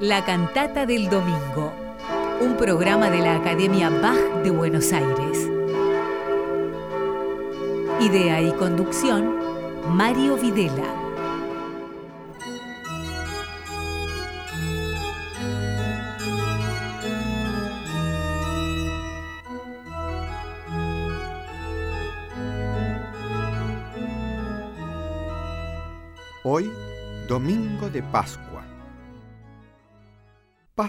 La Cantata del Domingo, un programa de la Academia Bach de Buenos Aires. Idea y conducción, Mario Videla. Hoy, Domingo de Pascua.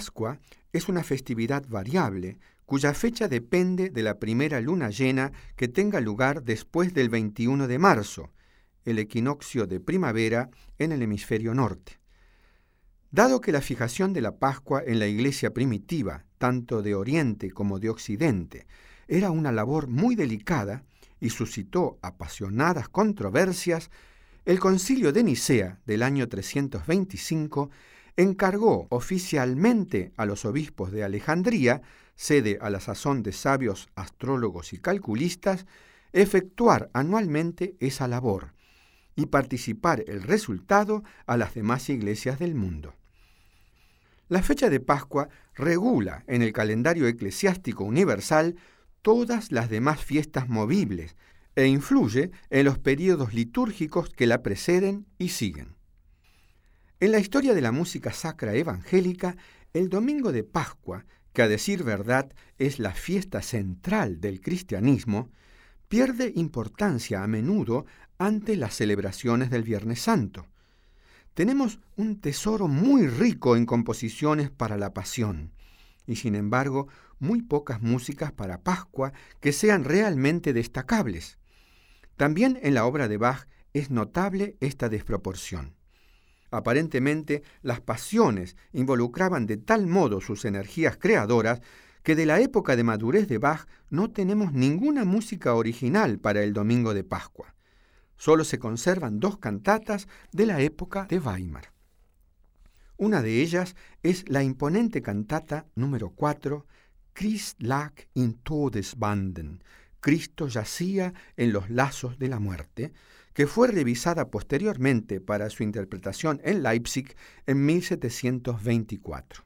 Pascua es una festividad variable cuya fecha depende de la primera luna llena que tenga lugar después del 21 de marzo, el equinoccio de primavera en el hemisferio norte. Dado que la fijación de la Pascua en la iglesia primitiva, tanto de Oriente como de Occidente, era una labor muy delicada y suscitó apasionadas controversias, el concilio de Nicea del año 325 encargó oficialmente a los obispos de Alejandría, sede a la sazón de sabios astrólogos y calculistas, efectuar anualmente esa labor y participar el resultado a las demás iglesias del mundo. La fecha de Pascua regula en el calendario eclesiástico universal todas las demás fiestas movibles e influye en los períodos litúrgicos que la preceden y siguen. En la historia de la música sacra evangélica, el domingo de Pascua, que a decir verdad es la fiesta central del cristianismo, pierde importancia a menudo ante las celebraciones del Viernes Santo. Tenemos un tesoro muy rico en composiciones para la pasión, y sin embargo muy pocas músicas para Pascua que sean realmente destacables. También en la obra de Bach es notable esta desproporción. Aparentemente, las pasiones involucraban de tal modo sus energías creadoras que de la época de madurez de Bach no tenemos ninguna música original para el Domingo de Pascua. Solo se conservan dos cantatas de la época de Weimar. Una de ellas es la imponente cantata número 4, Christ lag in Todesbanden, Cristo yacía en los lazos de la muerte, que fue revisada posteriormente para su interpretación en Leipzig en 1724.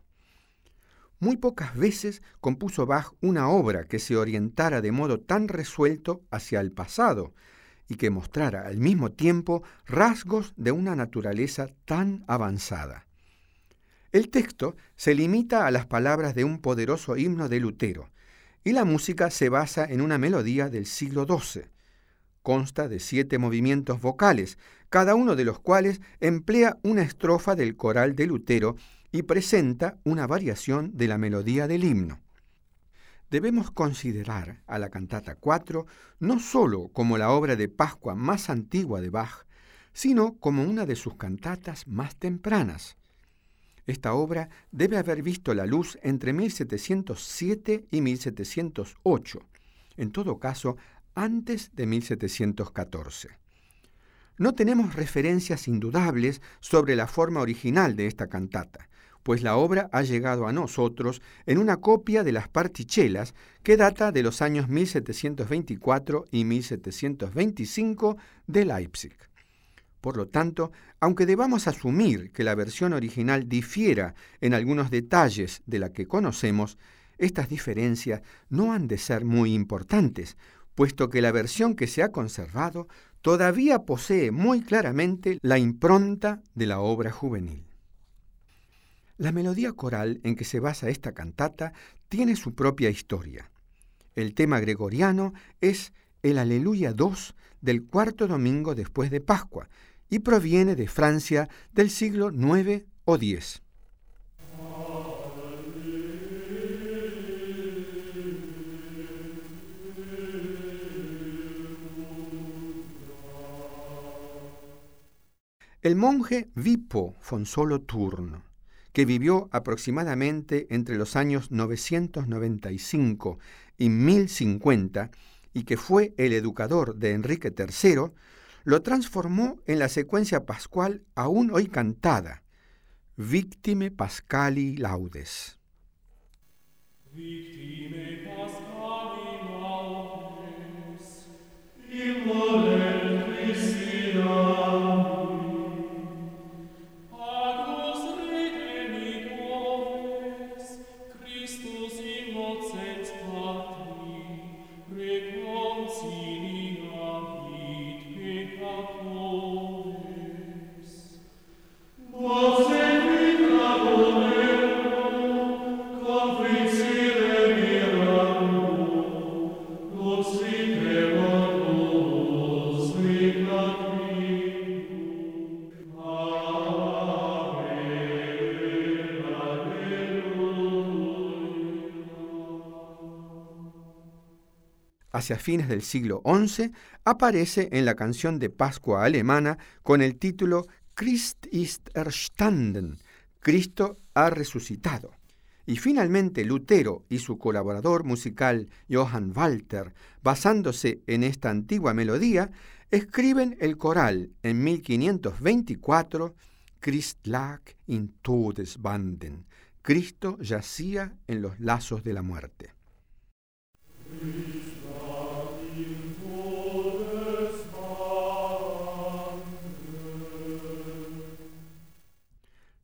Muy pocas veces compuso Bach una obra que se orientara de modo tan resuelto hacia el pasado y que mostrara al mismo tiempo rasgos de una naturaleza tan avanzada. El texto se limita a las palabras de un poderoso himno de Lutero, y la música se basa en una melodía del siglo XII, Consta de siete movimientos vocales, cada uno de los cuales emplea una estrofa del coral de Lutero y presenta una variación de la melodía del himno. Debemos considerar a la cantata 4 no sólo como la obra de Pascua más antigua de Bach, sino como una de sus cantatas más tempranas. Esta obra debe haber visto la luz entre 1707 y 1708. En todo caso, antes de 1714. No tenemos referencias indudables sobre la forma original de esta cantata, pues la obra ha llegado a nosotros en una copia de las partichelas que data de los años 1724 y 1725 de Leipzig. Por lo tanto, aunque debamos asumir que la versión original difiera en algunos detalles de la que conocemos, estas diferencias no han de ser muy importantes, puesto que la versión que se ha conservado todavía posee muy claramente la impronta de la obra juvenil. La melodía coral en que se basa esta cantata tiene su propia historia. El tema gregoriano es el Aleluya 2 del cuarto domingo después de Pascua y proviene de Francia del siglo IX o X. El monje Vipo Fonsolo Turno, que vivió aproximadamente entre los años 995 y 1050 y que fue el educador de Enrique III, lo transformó en la secuencia pascual aún hoy cantada, Victime Pascali Laudes. Hacia fines del siglo XI, aparece en la canción de Pascua alemana con el título Christ ist erstanden, Cristo ha resucitado. Y finalmente Lutero y su colaborador musical Johann Walter, basándose en esta antigua melodía, escriben el coral en 1524 Christ lag in Todesbanden. Cristo yacía en los lazos de la muerte.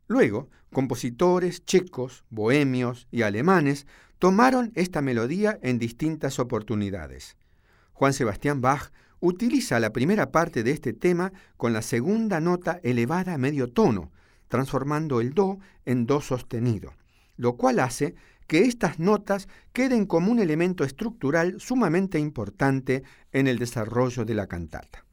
Luego, compositores checos, bohemios y alemanes tomaron esta melodía en distintas oportunidades. Juan Sebastián Bach utiliza la primera parte de este tema con la segunda nota elevada a medio tono, transformando el do en do sostenido, lo cual hace que estas notas queden como un elemento estructural sumamente importante en el desarrollo de la cantata.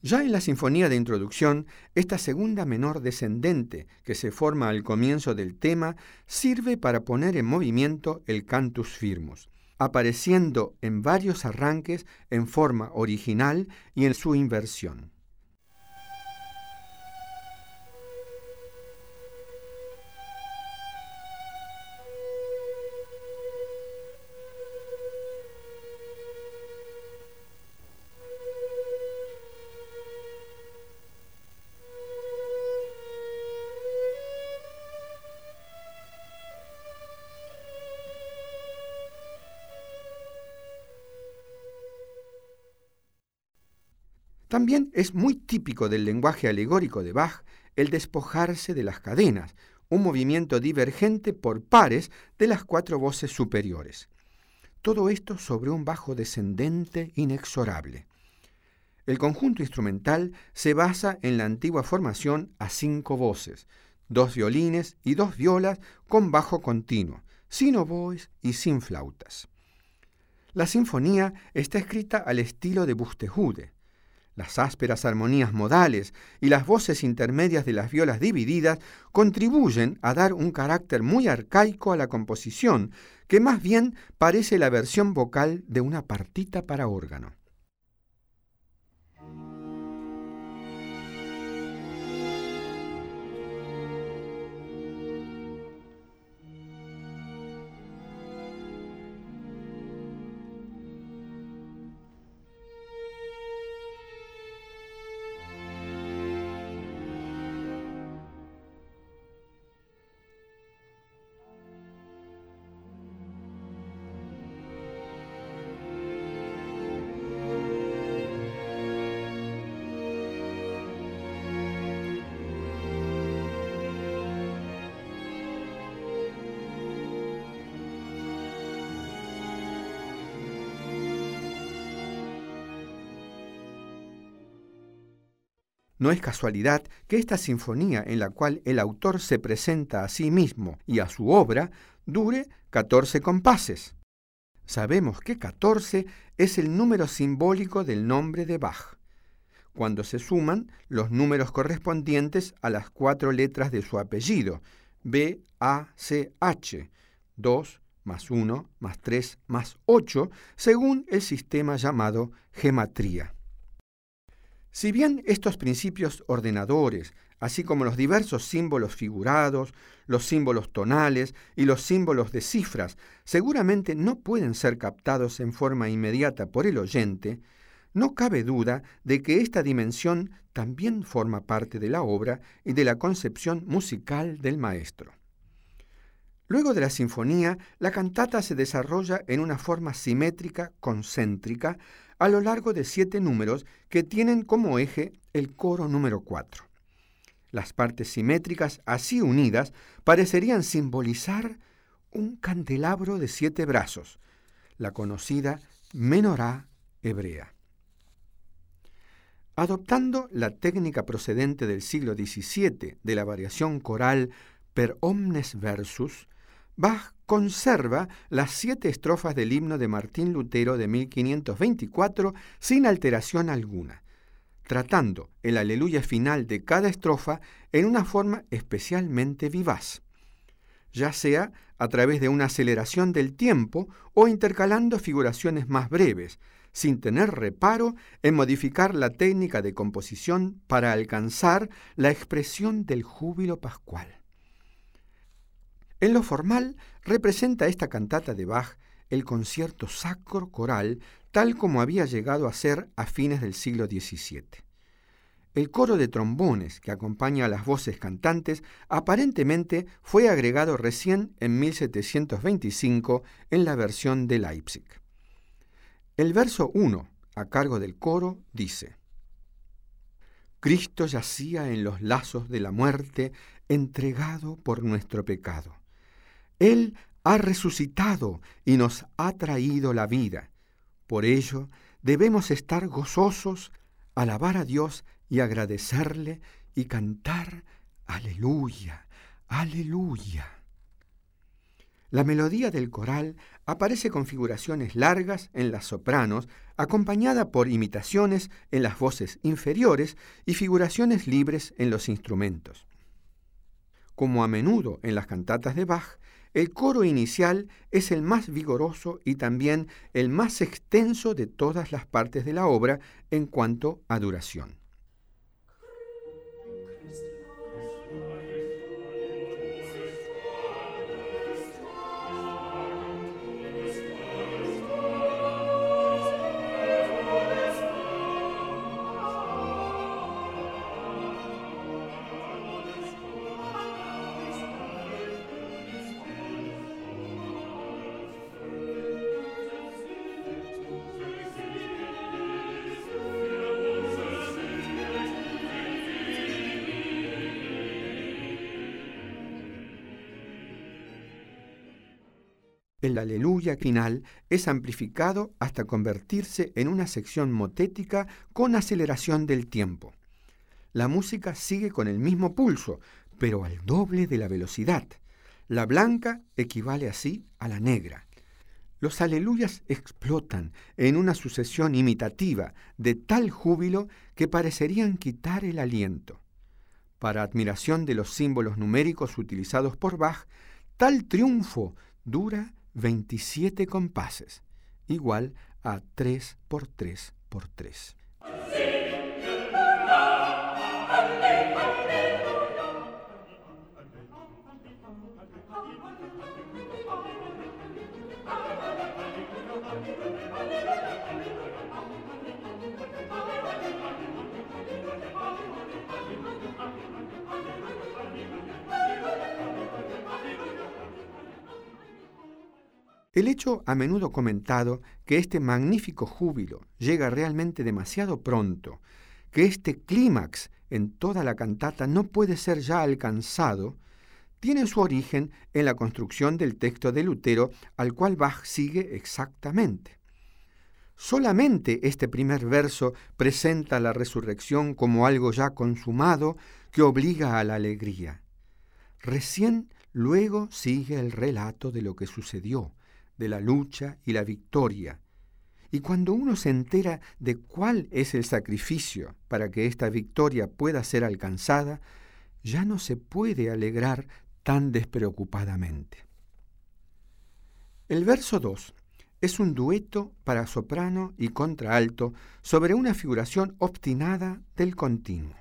Ya en la sinfonía de introducción, esta segunda menor descendente que se forma al comienzo del tema sirve para poner en movimiento el cantus firmus, apareciendo en varios arranques en forma original y en su inversión. También es muy típico del lenguaje alegórico de Bach el despojarse de las cadenas, un movimiento divergente por pares de las cuatro voces superiores. Todo esto sobre un bajo descendente inexorable. El conjunto instrumental se basa en la antigua formación a cinco voces, dos violines y dos violas con bajo continuo, sin oboes y sin flautas. La sinfonía está escrita al estilo de Bustejude, las ásperas armonías modales y las voces intermedias de las violas divididas contribuyen a dar un carácter muy arcaico a la composición, que más bien parece la versión vocal de una partita para órgano. No es casualidad que esta sinfonía en la cual el autor se presenta a sí mismo y a su obra dure 14 compases. Sabemos que 14 es el número simbólico del nombre de Bach, cuando se suman los números correspondientes a las cuatro letras de su apellido, B, A, C, H, 2 más 1 más 3 más 8, según el sistema llamado gematría. Si bien estos principios ordenadores, así como los diversos símbolos figurados, los símbolos tonales y los símbolos de cifras, seguramente no pueden ser captados en forma inmediata por el oyente, no cabe duda de que esta dimensión también forma parte de la obra y de la concepción musical del maestro. Luego de la sinfonía, la cantata se desarrolla en una forma simétrica, concéntrica, a lo largo de siete números que tienen como eje el coro número 4. Las partes simétricas así unidas parecerían simbolizar un candelabro de siete brazos, la conocida menorá hebrea. Adoptando la técnica procedente del siglo XVII de la variación coral per omnes versus, Bach conserva las siete estrofas del himno de Martín Lutero de 1524 sin alteración alguna. tratando el aleluya final de cada estrofa en una forma especialmente vivaz, ya sea a través de una aceleración del tiempo o intercalando figuraciones más breves, sin tener reparo en modificar la técnica de composición para alcanzar la expresión del júbilo pascual. En lo formal, representa esta cantata de Bach el concierto sacro coral tal como había llegado a ser a fines del siglo XVII. El coro de trombones que acompaña a las voces cantantes aparentemente fue agregado recién en 1725 en la versión de Leipzig. El verso 1, a cargo del coro, dice, Cristo yacía en los lazos de la muerte, entregado por nuestro pecado. Él ha resucitado y nos ha traído la vida. Por ello, debemos estar gozosos, alabar a Dios y agradecerle y cantar aleluya, aleluya. La melodía del coral aparece con figuraciones largas en las sopranos, acompañada por imitaciones en las voces inferiores y figuraciones libres en los instrumentos. Como a menudo en las cantatas de Bach, el coro inicial es el más vigoroso y también el más extenso de todas las partes de la obra en cuanto a duración. El aleluya final es amplificado hasta convertirse en una sección motética con aceleración del tiempo. La música sigue con el mismo pulso, pero al doble de la velocidad. La blanca equivale así a la negra. Los aleluyas explotan en una sucesión imitativa de tal júbilo que parecerían quitar el aliento. Para admiración de los símbolos numéricos utilizados por Bach, tal triunfo dura 27 compases, igual a 3 por 3 por 3. El hecho a menudo comentado que este magnífico júbilo llega realmente demasiado pronto, que este clímax en toda la cantata no puede ser ya alcanzado, tiene su origen en la construcción del texto de Lutero al cual Bach sigue exactamente. Solamente este primer verso presenta la resurrección como algo ya consumado que obliga a la alegría. Recién luego sigue el relato de lo que sucedió, de la lucha y la victoria. Y cuando uno se entera de cuál es el sacrificio para que esta victoria pueda ser alcanzada, ya no se puede alegrar tan despreocupadamente. El verso 2 es un dueto para soprano y contraalto sobre una figuración obstinada del continuo.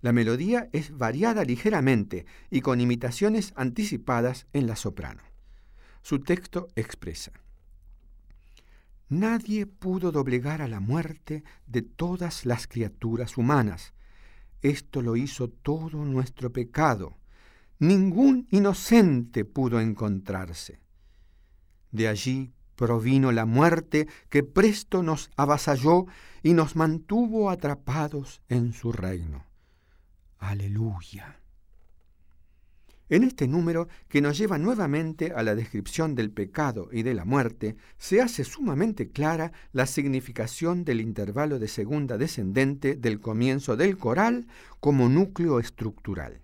La melodía es variada ligeramente y con imitaciones anticipadas en la soprano. Su texto expresa, Nadie pudo doblegar a la muerte de todas las criaturas humanas. Esto lo hizo todo nuestro pecado. Ningún inocente pudo encontrarse. De allí provino la muerte que presto nos avasalló y nos mantuvo atrapados en su reino. Aleluya. En este número, que nos lleva nuevamente a la descripción del pecado y de la muerte, se hace sumamente clara la significación del intervalo de segunda descendente del comienzo del coral como núcleo estructural.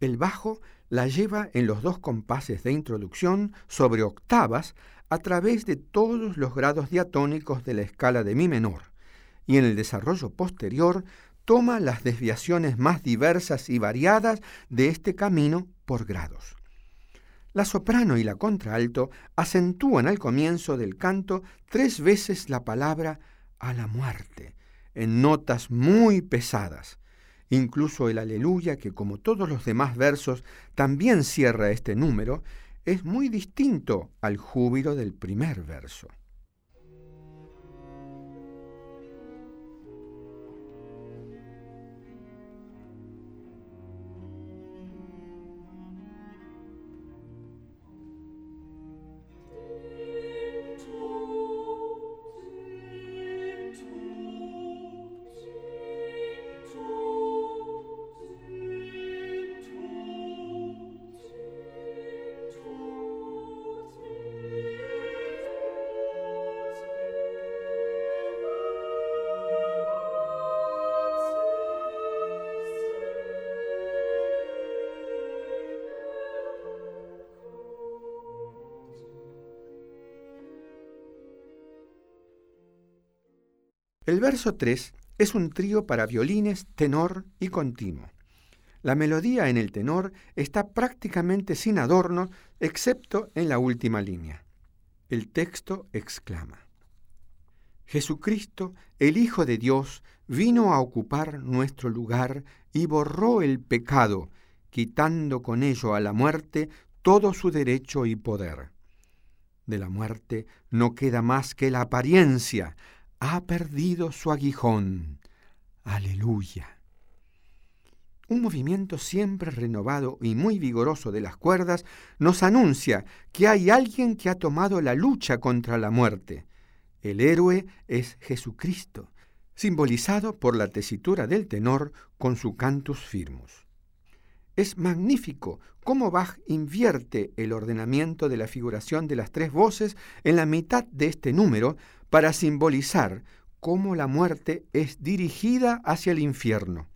El bajo la lleva en los dos compases de introducción sobre octavas a través de todos los grados diatónicos de la escala de mi menor, y en el desarrollo posterior toma las desviaciones más diversas y variadas de este camino por grados. La soprano y la contralto acentúan al comienzo del canto tres veces la palabra a la muerte, en notas muy pesadas. Incluso el aleluya, que como todos los demás versos también cierra este número, es muy distinto al júbilo del primer verso. El verso 3 es un trío para violines, tenor y continuo. La melodía en el tenor está prácticamente sin adorno, excepto en la última línea. El texto exclama, Jesucristo, el Hijo de Dios, vino a ocupar nuestro lugar y borró el pecado, quitando con ello a la muerte todo su derecho y poder. De la muerte no queda más que la apariencia, ha perdido su aguijón. Aleluya. Un movimiento siempre renovado y muy vigoroso de las cuerdas nos anuncia que hay alguien que ha tomado la lucha contra la muerte. El héroe es Jesucristo, simbolizado por la tesitura del tenor con su cantus firmus. Es magnífico cómo Bach invierte el ordenamiento de la figuración de las tres voces en la mitad de este número para simbolizar cómo la muerte es dirigida hacia el infierno.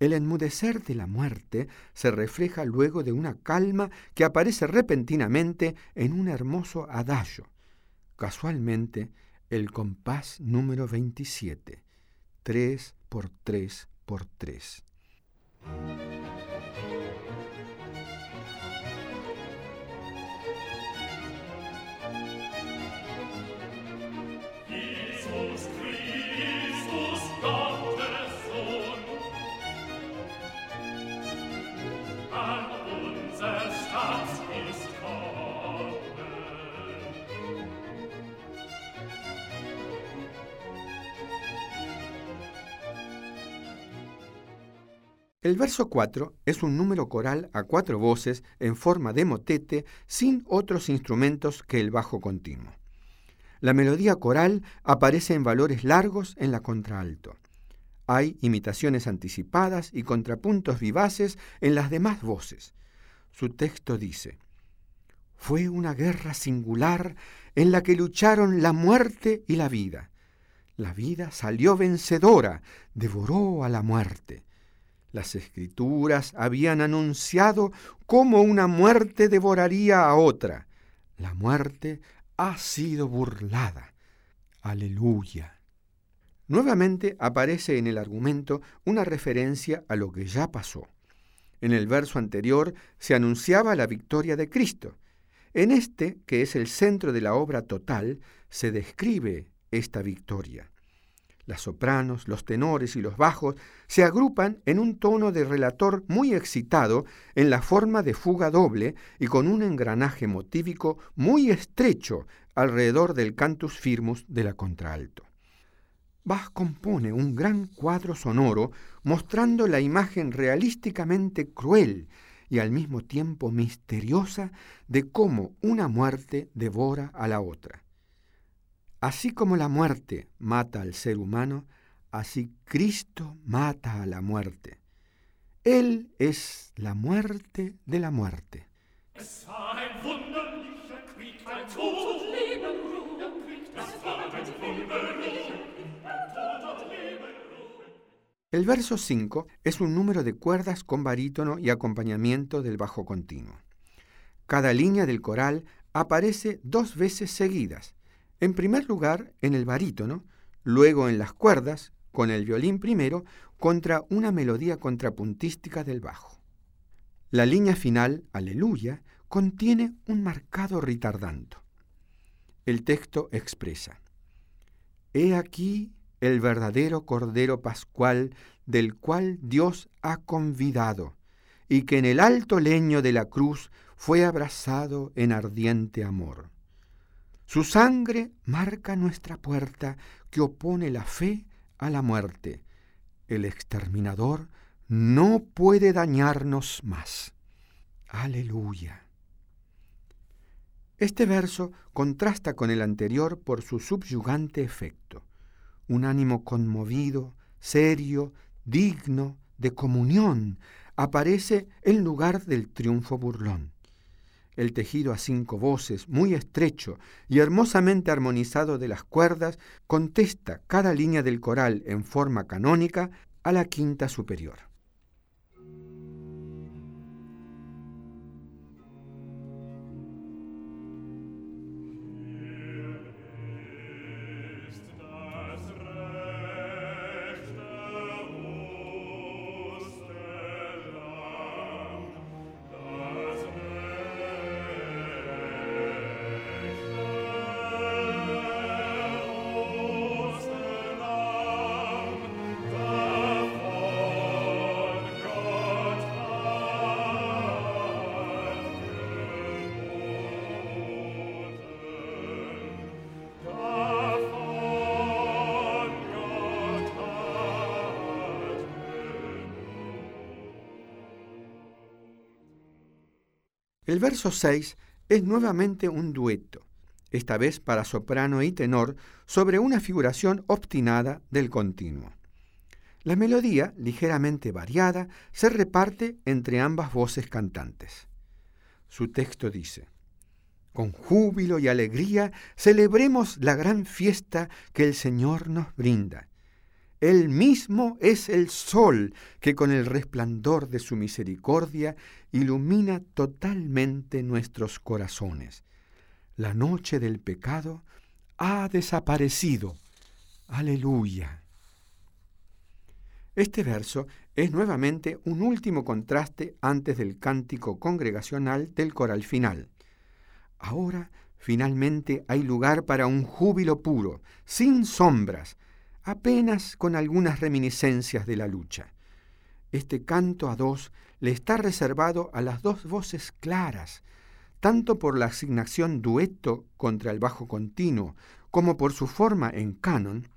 El enmudecer de la muerte se refleja luego de una calma que aparece repentinamente en un hermoso adagio. Casualmente, el compás número 27, 3 por 3 por 3. El verso 4 es un número coral a cuatro voces en forma de motete sin otros instrumentos que el bajo continuo. La melodía coral aparece en valores largos en la contralto. Hay imitaciones anticipadas y contrapuntos vivaces en las demás voces. Su texto dice, Fue una guerra singular en la que lucharon la muerte y la vida. La vida salió vencedora, devoró a la muerte. Las escrituras habían anunciado cómo una muerte devoraría a otra. La muerte ha sido burlada. Aleluya. Nuevamente aparece en el argumento una referencia a lo que ya pasó. En el verso anterior se anunciaba la victoria de Cristo. En este, que es el centro de la obra total, se describe esta victoria. Las sopranos, los tenores y los bajos se agrupan en un tono de relator muy excitado en la forma de fuga doble y con un engranaje motívico muy estrecho alrededor del cantus firmus de la contralto. Bach compone un gran cuadro sonoro mostrando la imagen realísticamente cruel y al mismo tiempo misteriosa de cómo una muerte devora a la otra. Así como la muerte mata al ser humano, así Cristo mata a la muerte. Él es la muerte de la muerte. El verso 5 es un número de cuerdas con barítono y acompañamiento del bajo continuo. Cada línea del coral aparece dos veces seguidas, en primer lugar, en el barítono, luego en las cuerdas, con el violín primero, contra una melodía contrapuntística del bajo. La línea final, aleluya, contiene un marcado ritardando. El texto expresa, He aquí el verdadero Cordero Pascual del cual Dios ha convidado, y que en el alto leño de la cruz fue abrazado en ardiente amor. Su sangre marca nuestra puerta que opone la fe a la muerte. El exterminador no puede dañarnos más. Aleluya. Este verso contrasta con el anterior por su subyugante efecto. Un ánimo conmovido, serio, digno, de comunión, aparece en lugar del triunfo burlón. El tejido a cinco voces, muy estrecho y hermosamente armonizado de las cuerdas, contesta cada línea del coral en forma canónica a la quinta superior. El verso 6 es nuevamente un dueto, esta vez para soprano y tenor, sobre una figuración obstinada del continuo. La melodía, ligeramente variada, se reparte entre ambas voces cantantes. Su texto dice, Con júbilo y alegría celebremos la gran fiesta que el Señor nos brinda él mismo es el sol que con el resplandor de su misericordia ilumina totalmente nuestros corazones. La noche del pecado ha desaparecido. Aleluya. Este verso es nuevamente un último contraste antes del cántico congregacional del coral final. Ahora finalmente hay lugar para un júbilo puro, sin sombras, apenas con algunas reminiscencias de la lucha. Este canto a dos le está reservado a las dos voces claras, tanto por la asignación dueto contra el bajo continuo como por su forma en canon,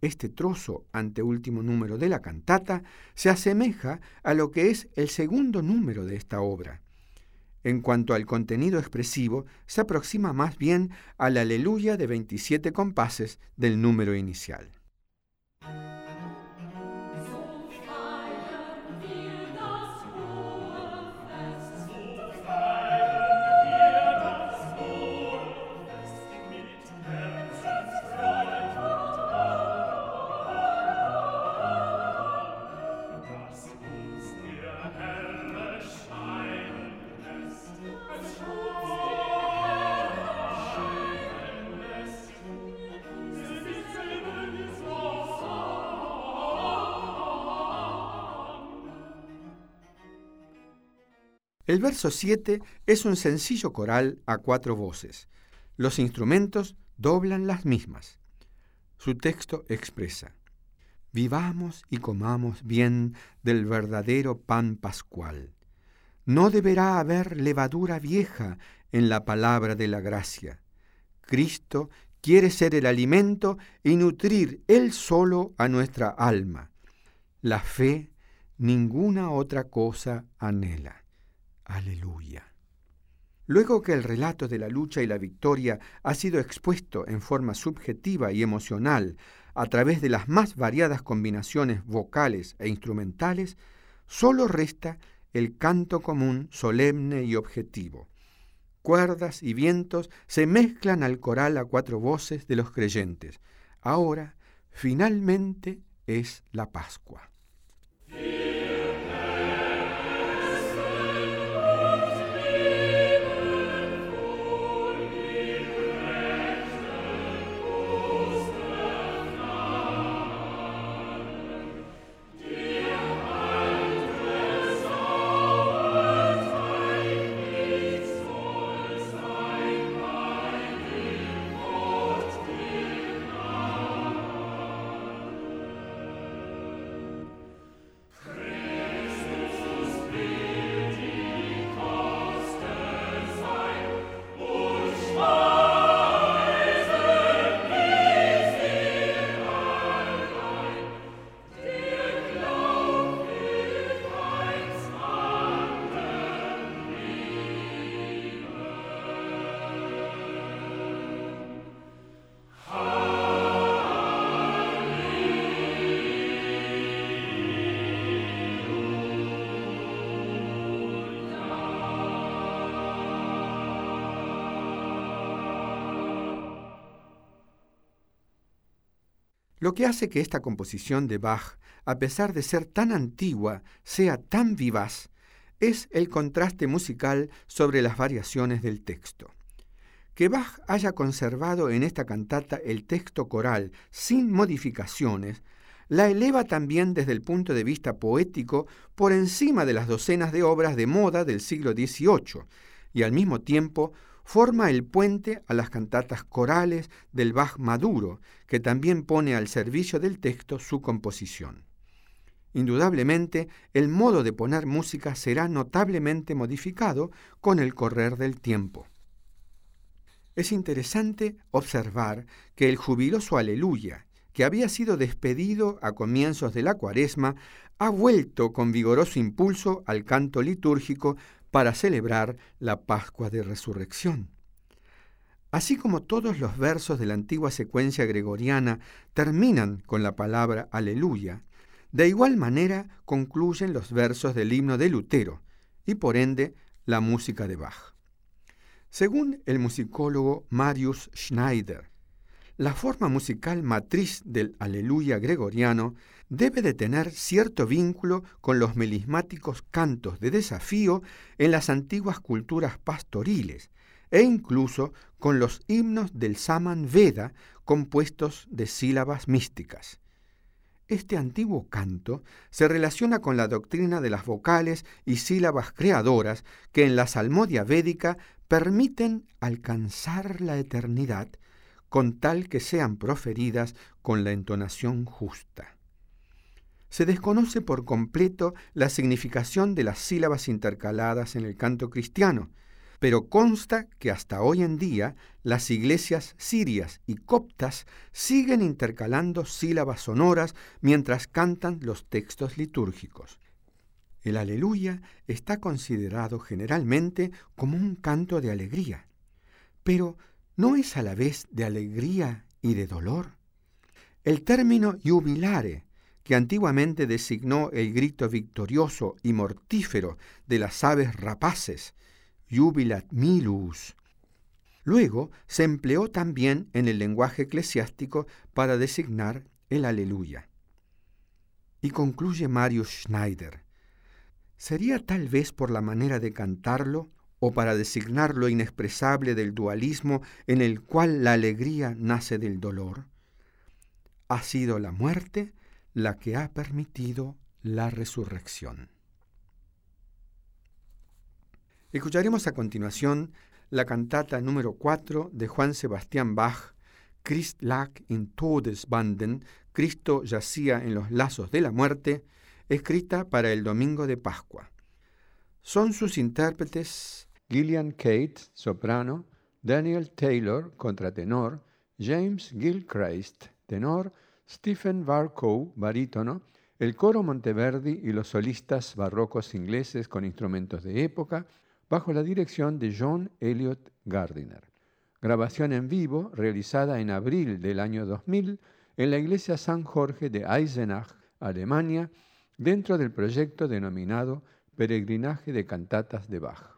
este trozo anteúltimo número de la cantata se asemeja a lo que es el segundo número de esta obra. En cuanto al contenido expresivo, se aproxima más bien al aleluya de 27 compases del número inicial. El verso 7 es un sencillo coral a cuatro voces. Los instrumentos doblan las mismas. Su texto expresa, Vivamos y comamos bien del verdadero pan pascual. No deberá haber levadura vieja en la palabra de la gracia. Cristo quiere ser el alimento y nutrir Él solo a nuestra alma. La fe ninguna otra cosa anhela. Aleluya. Luego que el relato de la lucha y la victoria ha sido expuesto en forma subjetiva y emocional a través de las más variadas combinaciones vocales e instrumentales, solo resta el canto común solemne y objetivo. Cuerdas y vientos se mezclan al coral a cuatro voces de los creyentes. Ahora, finalmente, es la Pascua. Lo que hace que esta composición de Bach, a pesar de ser tan antigua, sea tan vivaz, es el contraste musical sobre las variaciones del texto. Que Bach haya conservado en esta cantata el texto coral sin modificaciones, la eleva también desde el punto de vista poético por encima de las docenas de obras de moda del siglo XVIII y al mismo tiempo forma el puente a las cantatas corales del Bach maduro, que también pone al servicio del texto su composición. Indudablemente, el modo de poner música será notablemente modificado con el correr del tiempo. Es interesante observar que el jubiloso aleluya, que había sido despedido a comienzos de la cuaresma, ha vuelto con vigoroso impulso al canto litúrgico para celebrar la Pascua de Resurrección. Así como todos los versos de la antigua secuencia gregoriana terminan con la palabra aleluya, de igual manera concluyen los versos del himno de Lutero y por ende la música de Bach. Según el musicólogo Marius Schneider, la forma musical matriz del aleluya gregoriano debe de tener cierto vínculo con los melismáticos cantos de desafío en las antiguas culturas pastoriles e incluso con los himnos del Saman Veda compuestos de sílabas místicas. Este antiguo canto se relaciona con la doctrina de las vocales y sílabas creadoras que en la salmodia védica permiten alcanzar la eternidad con tal que sean proferidas con la entonación justa. Se desconoce por completo la significación de las sílabas intercaladas en el canto cristiano, pero consta que hasta hoy en día las iglesias sirias y coptas siguen intercalando sílabas sonoras mientras cantan los textos litúrgicos. El aleluya está considerado generalmente como un canto de alegría, pero ¿no es a la vez de alegría y de dolor? El término jubilare, que antiguamente designó el grito victorioso y mortífero de las aves rapaces, jubilat milus. Luego se empleó también en el lenguaje eclesiástico para designar el aleluya. Y concluye Marius Schneider. ¿Sería tal vez por la manera de cantarlo o para designar lo inexpresable del dualismo en el cual la alegría nace del dolor? Ha sido la muerte la que ha permitido la resurrección. Escucharemos a continuación la cantata número 4 de Juan Sebastián Bach, Christ lag in Todesbanden, Cristo yacía en los lazos de la muerte, escrita para el domingo de Pascua. Son sus intérpretes Gillian Kate, soprano, Daniel Taylor, contratenor, James Gilchrist, tenor, Stephen Barcow, barítono, el coro Monteverdi y los solistas barrocos ingleses con instrumentos de época, bajo la dirección de John Elliot Gardiner. Grabación en vivo realizada en abril del año 2000 en la iglesia San Jorge de Eisenach, Alemania, dentro del proyecto denominado Peregrinaje de Cantatas de Bach.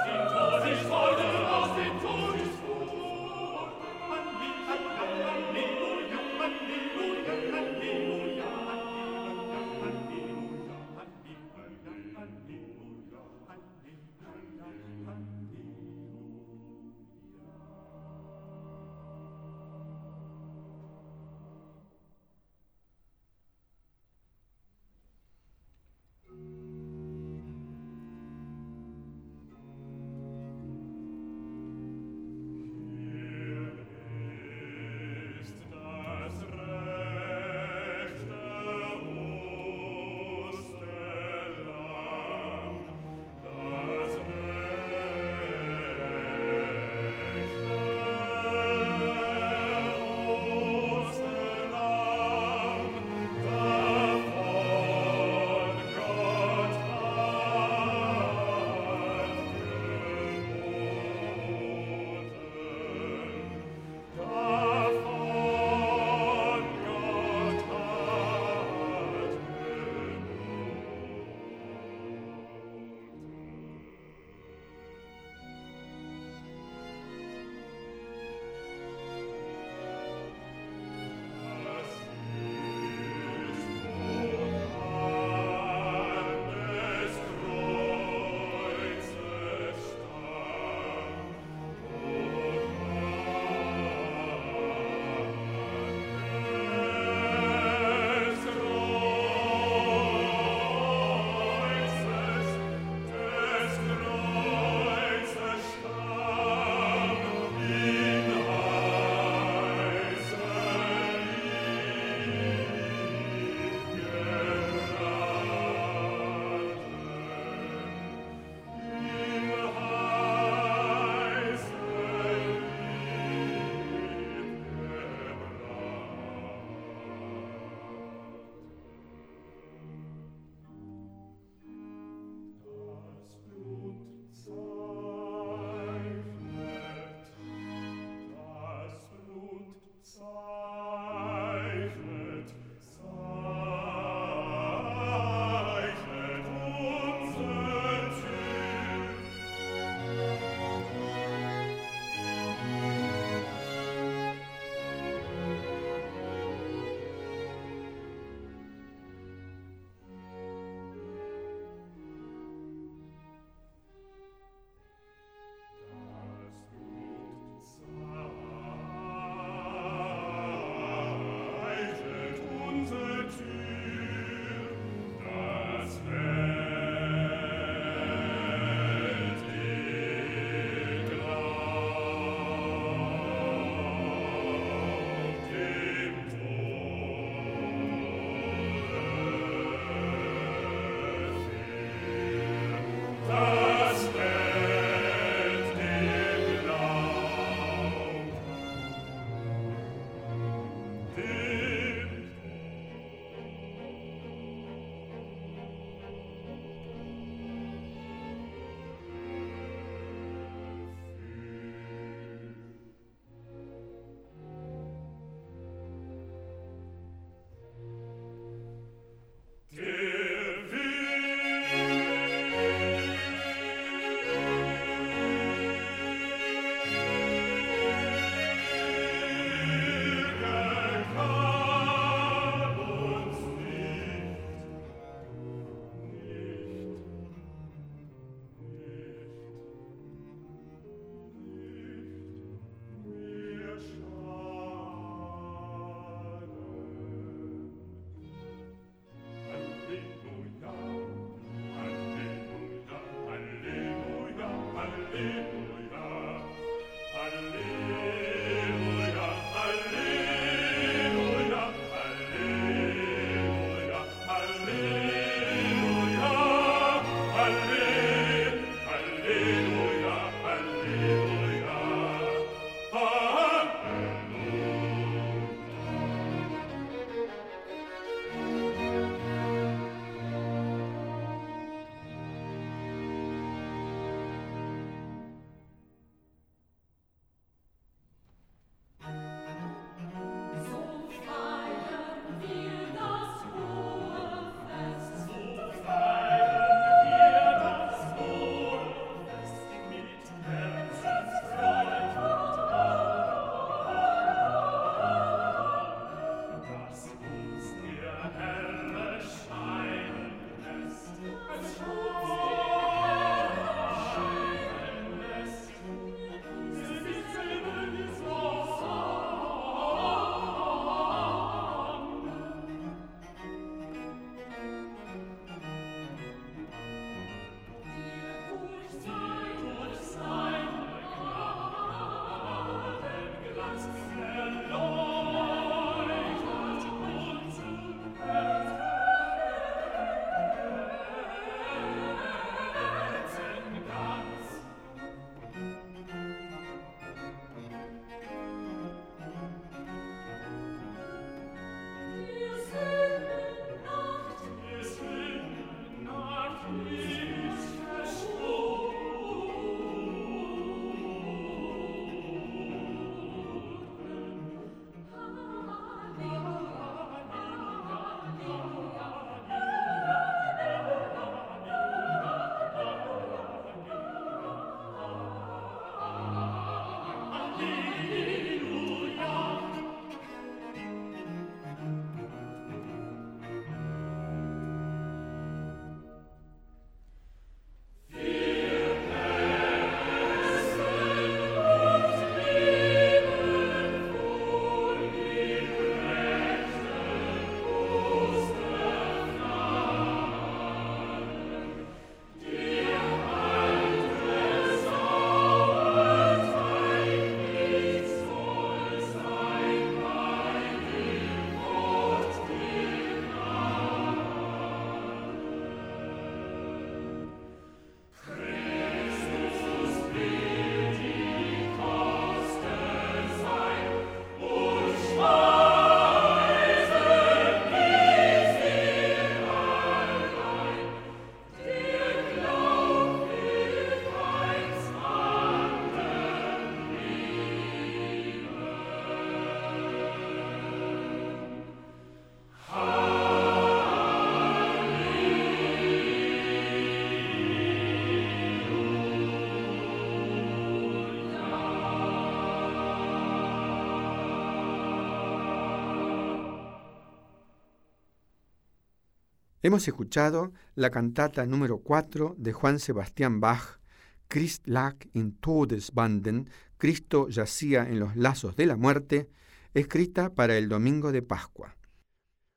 Hemos escuchado la cantata número 4 de Juan Sebastián Bach, Christ lag in Todesbanden, Cristo yacía en los lazos de la muerte, escrita para el domingo de Pascua.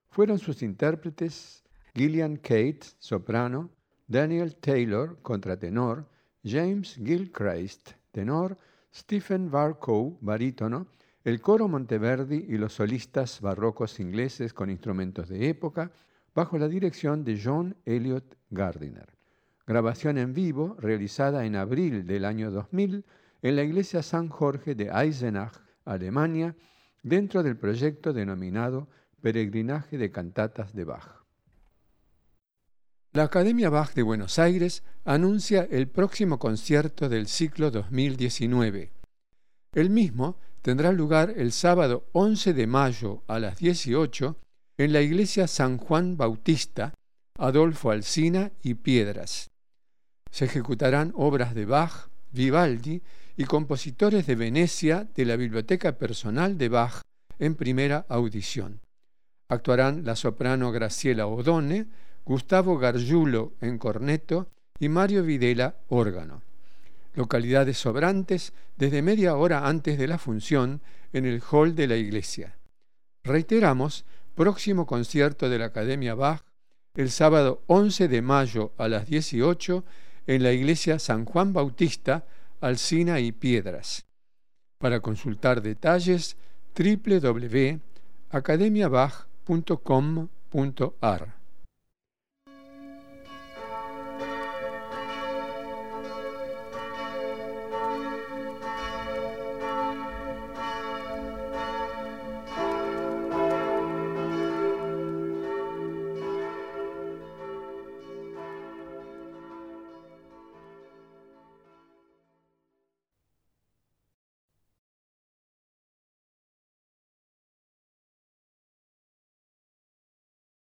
Fueron sus intérpretes Gillian Kate, soprano, Daniel Taylor, contratenor, James Gilchrist, tenor, Stephen Varcoe, barítono, el coro Monteverdi y los solistas barrocos ingleses con instrumentos de época, bajo la dirección de John Elliot Gardiner. Grabación en vivo realizada en abril del año 2000 en la iglesia San Jorge de Eisenach, Alemania, dentro del proyecto denominado Peregrinaje de Cantatas de Bach. La Academia Bach de Buenos Aires anuncia el próximo concierto del ciclo 2019. El mismo tendrá lugar el sábado 11 de mayo a las 18 en la iglesia San Juan Bautista, Adolfo Alsina y Piedras. Se ejecutarán obras de Bach, Vivaldi y compositores de Venecia de la Biblioteca Personal de Bach en primera audición. Actuarán la soprano Graciela Odone, Gustavo Gargiulo en corneto y Mario Videla órgano. Localidades sobrantes desde media hora antes de la función en el hall de la iglesia. Reiteramos próximo concierto de la Academia Bach el sábado 11 de mayo a las 18 en la iglesia San Juan Bautista, Alcina y Piedras. Para consultar detalles, www.academiabach.com.ar